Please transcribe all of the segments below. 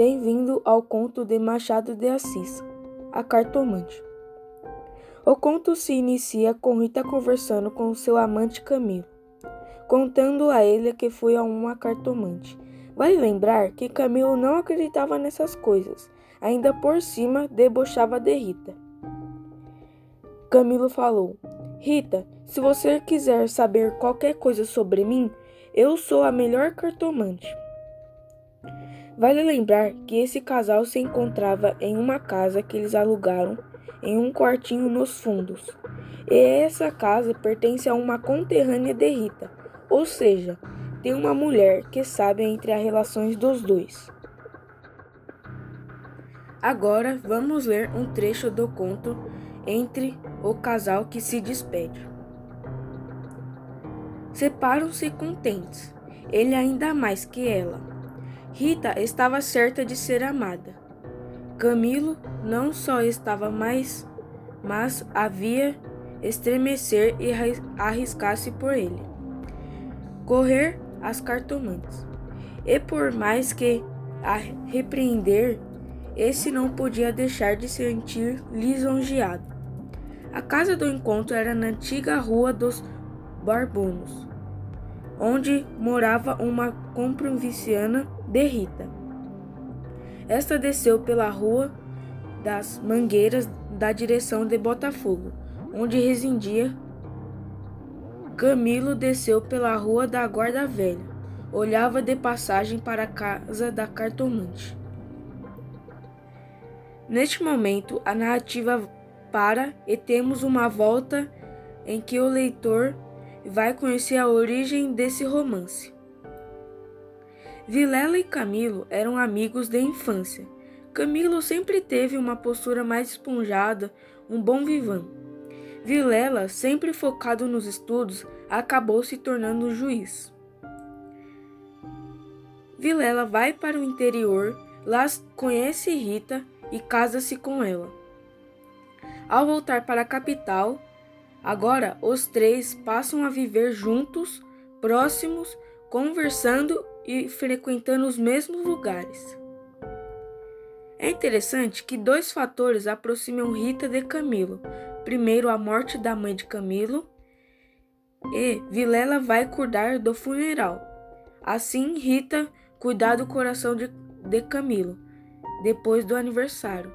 Bem-vindo ao conto de Machado de Assis, A Cartomante. O conto se inicia com Rita conversando com seu amante Camilo, contando a ele que foi a uma cartomante. Vale lembrar que Camilo não acreditava nessas coisas, ainda por cima debochava de Rita. Camilo falou: Rita, se você quiser saber qualquer coisa sobre mim, eu sou a melhor cartomante. Vale lembrar que esse casal se encontrava em uma casa que eles alugaram em um quartinho nos fundos. E essa casa pertence a uma conterrânea de Rita, ou seja, tem uma mulher que sabe entre as relações dos dois. Agora vamos ler um trecho do conto entre o casal que se despede. Separam-se contentes, ele ainda mais que ela. Rita estava certa de ser amada. Camilo não só estava mais, mas havia estremecer e arriscar-se por ele. Correr às cartomantes. E por mais que a repreender, esse não podia deixar de se sentir lisonjeado. A casa do encontro era na antiga rua dos Barbonos, onde morava uma comprovinciana de Rita. Esta desceu pela rua das Mangueiras da direção de Botafogo, onde residia. Camilo desceu pela rua da Guarda Velha, olhava de passagem para a casa da cartomante. Neste momento, a narrativa para e temos uma volta em que o leitor vai conhecer a origem desse romance. Vilela e Camilo eram amigos de infância. Camilo sempre teve uma postura mais esponjada, um bom vivã. Vilela, sempre focado nos estudos, acabou se tornando juiz. Vilela vai para o interior, lá conhece Rita e casa-se com ela. Ao voltar para a capital, agora os três passam a viver juntos, próximos, conversando e frequentando os mesmos lugares. É interessante que dois fatores aproximam Rita de Camilo. Primeiro, a morte da mãe de Camilo, e Vilela vai cuidar do funeral. Assim, Rita cuidar do coração de, de Camilo, depois do aniversário.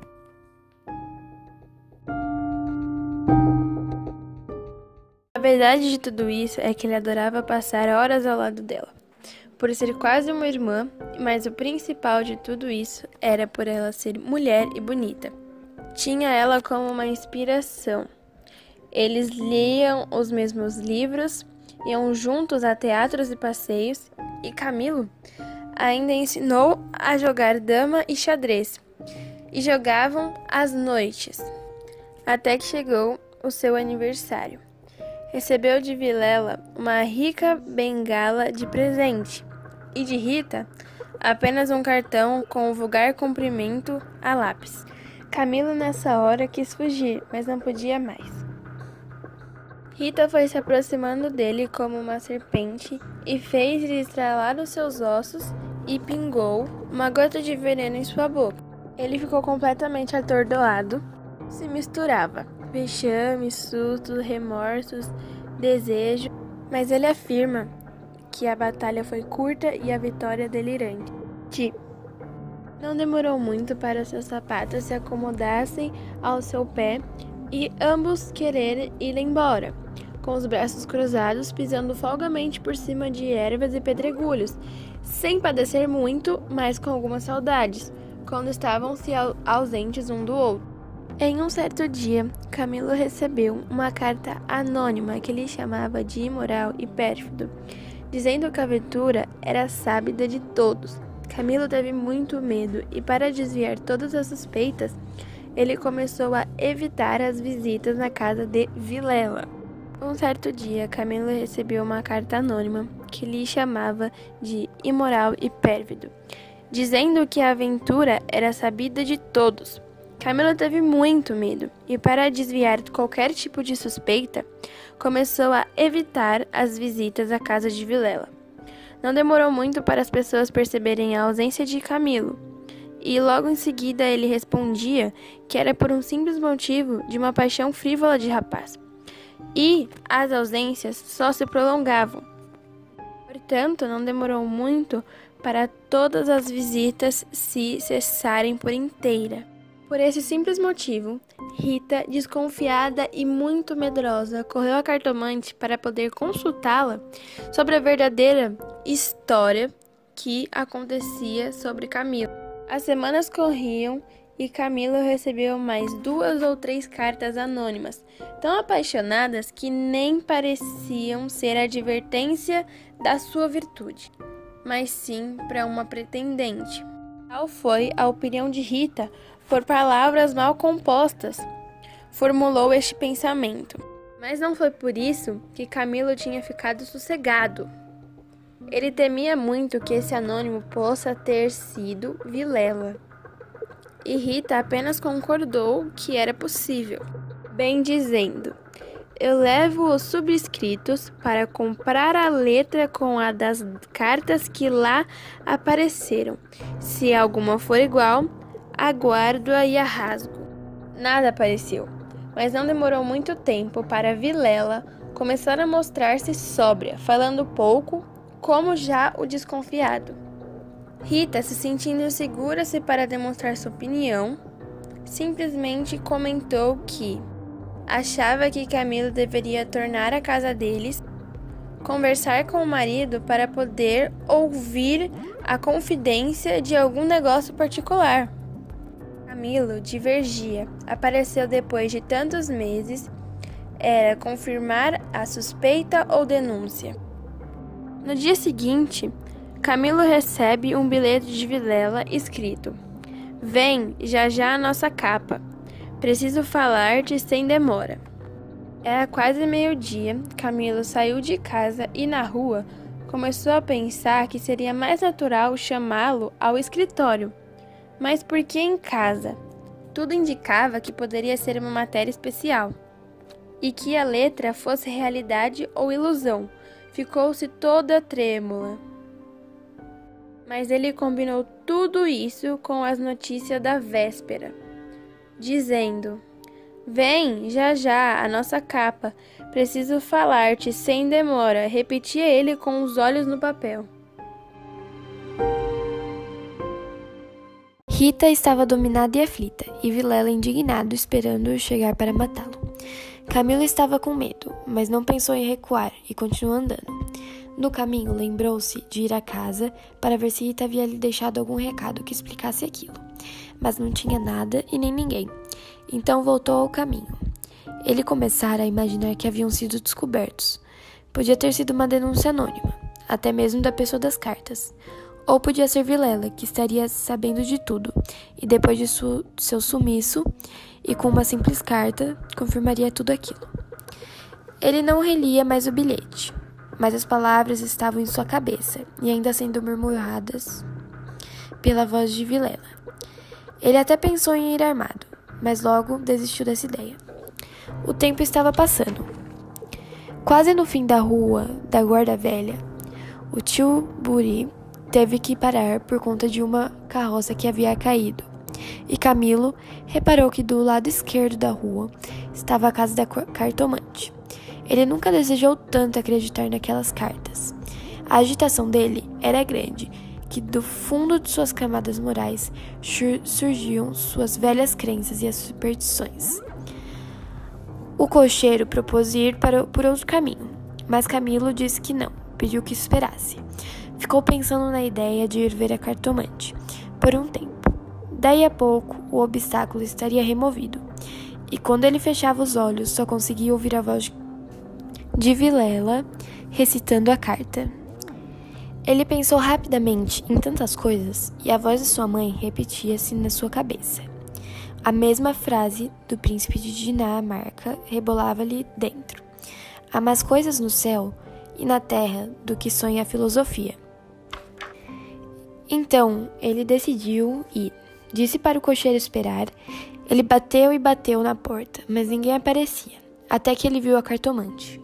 Verdade de tudo isso é que ele adorava passar horas ao lado dela por ser quase uma irmã, mas o principal de tudo isso era por ela ser mulher e bonita. Tinha ela como uma inspiração. Eles liam os mesmos livros, iam juntos a teatros e passeios, e Camilo ainda ensinou a jogar dama e xadrez, e jogavam às noites, até que chegou o seu aniversário recebeu de Vilela uma rica bengala de presente e de Rita apenas um cartão com o vulgar cumprimento a lápis. Camilo nessa hora quis fugir, mas não podia mais. Rita foi se aproximando dele como uma serpente e fez-lhe estralar os seus ossos e pingou uma gota de veneno em sua boca. Ele ficou completamente atordoado, se misturava vexame, sustos, remorsos, desejo, mas ele afirma que a batalha foi curta e a vitória delirante. Não demorou muito para seus sapatos se acomodassem ao seu pé e ambos querer ir embora, com os braços cruzados, pisando folgamente por cima de ervas e pedregulhos, sem padecer muito, mas com algumas saudades, quando estavam se ausentes um do outro. Em um certo dia, Camilo recebeu uma carta anônima que lhe chamava de imoral e pérfido, dizendo que a aventura era sábida de todos. Camilo teve muito medo e, para desviar todas as suspeitas, ele começou a evitar as visitas na casa de Vilela. Um certo dia, Camilo recebeu uma carta anônima que lhe chamava de imoral e pérfido, dizendo que a aventura era sabida de todos. Camila teve muito medo e, para desviar qualquer tipo de suspeita, começou a evitar as visitas à casa de Vilela. Não demorou muito para as pessoas perceberem a ausência de Camilo e logo em seguida ele respondia que era por um simples motivo de uma paixão frívola de rapaz. E as ausências só se prolongavam. Portanto, não demorou muito para todas as visitas se cessarem por inteira. Por esse simples motivo, Rita, desconfiada e muito medrosa, correu à cartomante para poder consultá-la sobre a verdadeira história que acontecia sobre Camilo. As semanas corriam e Camilo recebeu mais duas ou três cartas anônimas, tão apaixonadas que nem pareciam ser advertência da sua virtude, mas sim para uma pretendente. Tal foi a opinião de Rita por palavras mal compostas. Formulou este pensamento. Mas não foi por isso que Camilo tinha ficado sossegado. Ele temia muito que esse anônimo possa ter sido Vilela. E Rita apenas concordou que era possível, bem dizendo: Eu levo os subscritos para comprar a letra com a das cartas que lá apareceram. Se alguma for igual, aguardo-a e a rasgo. Nada apareceu, mas não demorou muito tempo para Vilela começar a mostrar-se sóbria, falando pouco como já o desconfiado. Rita, se sentindo segura-se para demonstrar sua opinião, simplesmente comentou que achava que Camilo deveria tornar a casa deles, conversar com o marido para poder ouvir a confidência de algum negócio particular. Camilo divergia. Apareceu depois de tantos meses. Era confirmar a suspeita ou denúncia. No dia seguinte, Camilo recebe um bilhete de Vilela escrito: Vem, já já a nossa capa. Preciso falar-te sem demora. Era quase meio-dia. Camilo saiu de casa e na rua começou a pensar que seria mais natural chamá-lo ao escritório. Mas por que em casa? Tudo indicava que poderia ser uma matéria especial e que a letra fosse realidade ou ilusão ficou-se toda trêmula. Mas ele combinou tudo isso com as notícias da véspera, dizendo: Vem, já já, a nossa capa. Preciso falar-te sem demora. Repetia ele com os olhos no papel. Rita estava dominada e aflita, e Vilela indignado esperando-o chegar para matá-lo. Camilo estava com medo, mas não pensou em recuar e continuou andando. No caminho, lembrou-se de ir à casa para ver se Rita havia lhe deixado algum recado que explicasse aquilo, mas não tinha nada e nem ninguém. Então voltou ao caminho. Ele começara a imaginar que haviam sido descobertos. Podia ter sido uma denúncia anônima, até mesmo da pessoa das cartas. Ou podia ser Vilela, que estaria sabendo de tudo, e depois de su seu sumiço, e com uma simples carta, confirmaria tudo aquilo. Ele não relia mais o bilhete, mas as palavras estavam em sua cabeça e ainda sendo murmuradas pela voz de Vilela. Ele até pensou em ir armado, mas logo desistiu dessa ideia. O tempo estava passando. Quase no fim da rua da Guarda Velha, o tio Buri teve que parar por conta de uma carroça que havia caído. E Camilo reparou que do lado esquerdo da rua estava a casa da cartomante. Ele nunca desejou tanto acreditar naquelas cartas. A agitação dele era grande, que do fundo de suas camadas morais surgiam suas velhas crenças e as superstições. O cocheiro propôs ir para, por outro caminho, mas Camilo disse que não, pediu que esperasse. Ficou pensando na ideia de ir ver a cartomante por um tempo. Daí a pouco, o obstáculo estaria removido, e quando ele fechava os olhos, só conseguia ouvir a voz de Vilela recitando a carta. Ele pensou rapidamente em tantas coisas e a voz de sua mãe repetia-se na sua cabeça. A mesma frase do príncipe de Dinamarca rebolava-lhe dentro. Há mais coisas no céu e na terra do que sonha a filosofia. Então ele decidiu ir. Disse para o cocheiro esperar. Ele bateu e bateu na porta, mas ninguém aparecia, até que ele viu a cartomante.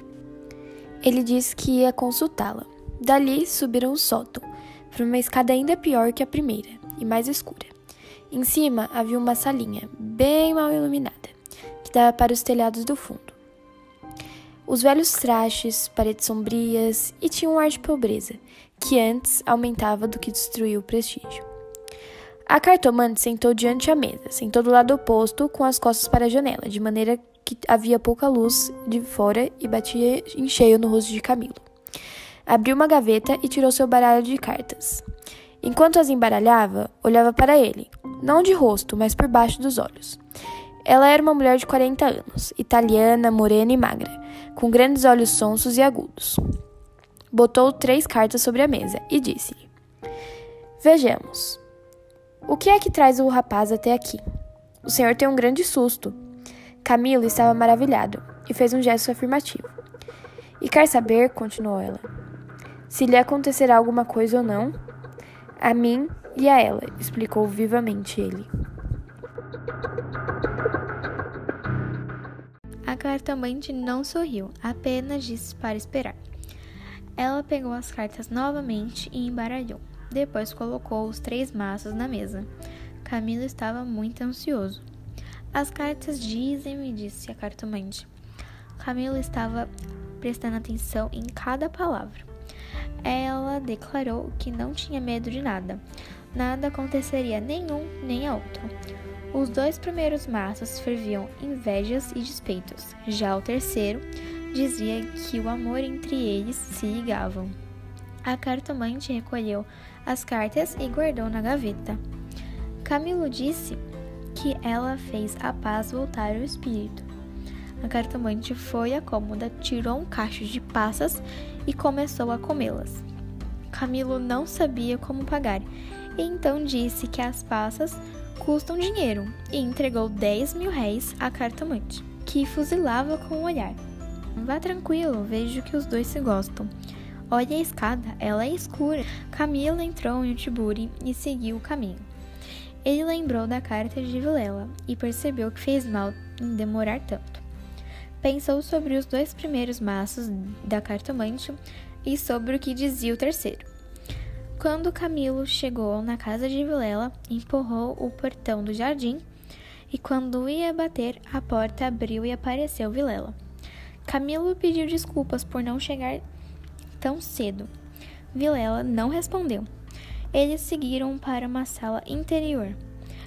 Ele disse que ia consultá-la. Dali subiram o sótão, por uma escada ainda pior que a primeira e mais escura. Em cima havia uma salinha, bem mal iluminada, que dava para os telhados do fundo. Os velhos trastes, paredes sombrias e tinha um ar de pobreza, que antes aumentava do que destruía o prestígio. A cartomante sentou diante da mesa, sentou do lado oposto, com as costas para a janela, de maneira que havia pouca luz de fora e batia em cheio no rosto de Camilo. Abriu uma gaveta e tirou seu baralho de cartas. Enquanto as embaralhava, olhava para ele, não de rosto, mas por baixo dos olhos. Ela era uma mulher de 40 anos, italiana, morena e magra, com grandes olhos sonsos e agudos. Botou três cartas sobre a mesa e disse-lhe: Vejamos. O que é que traz o rapaz até aqui? O senhor tem um grande susto. Camilo estava maravilhado e fez um gesto afirmativo. E quer saber, continuou ela, se lhe acontecerá alguma coisa ou não? A mim e a ela, explicou vivamente ele. A cartomante não sorriu, apenas disse para esperar. Ela pegou as cartas novamente e embaralhou. Depois colocou os três maços na mesa. Camilo estava muito ansioso. As cartas dizem-me, disse a cartomante. Camilo estava prestando atenção em cada palavra. Ela declarou que não tinha medo de nada. Nada aconteceria nenhum nem a outro. Os dois primeiros maços ferviam invejas e despeitos. Já o terceiro dizia que o amor entre eles se ligavam. A cartomante recolheu as cartas e guardou na gaveta. Camilo disse que ela fez a paz voltar ao espírito. A cartomante foi à cômoda, tirou um cacho de passas e começou a comê-las. Camilo não sabia como pagar, e então disse que as passas custam dinheiro e entregou 10 mil réis à cartomante, que fuzilava com o olhar. Vá tranquilo, vejo que os dois se gostam. Olha a escada, ela é escura. Camilo entrou em Tiburi e seguiu o caminho. Ele lembrou da carta de Vilela e percebeu que fez mal em demorar tanto. Pensou sobre os dois primeiros maços da cartomante e sobre o que dizia o terceiro. Quando Camilo chegou na casa de Vilela, empurrou o portão do jardim e, quando ia bater, a porta abriu e apareceu Vilela. Camilo pediu desculpas por não chegar tão cedo. Vilela não respondeu. Eles seguiram para uma sala interior.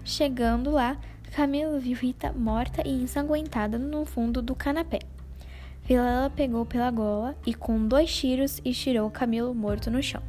Chegando lá, Camilo viu Rita morta e ensanguentada no fundo do canapé. Vilela pegou pela gola e, com dois tiros, estirou Camilo morto no chão.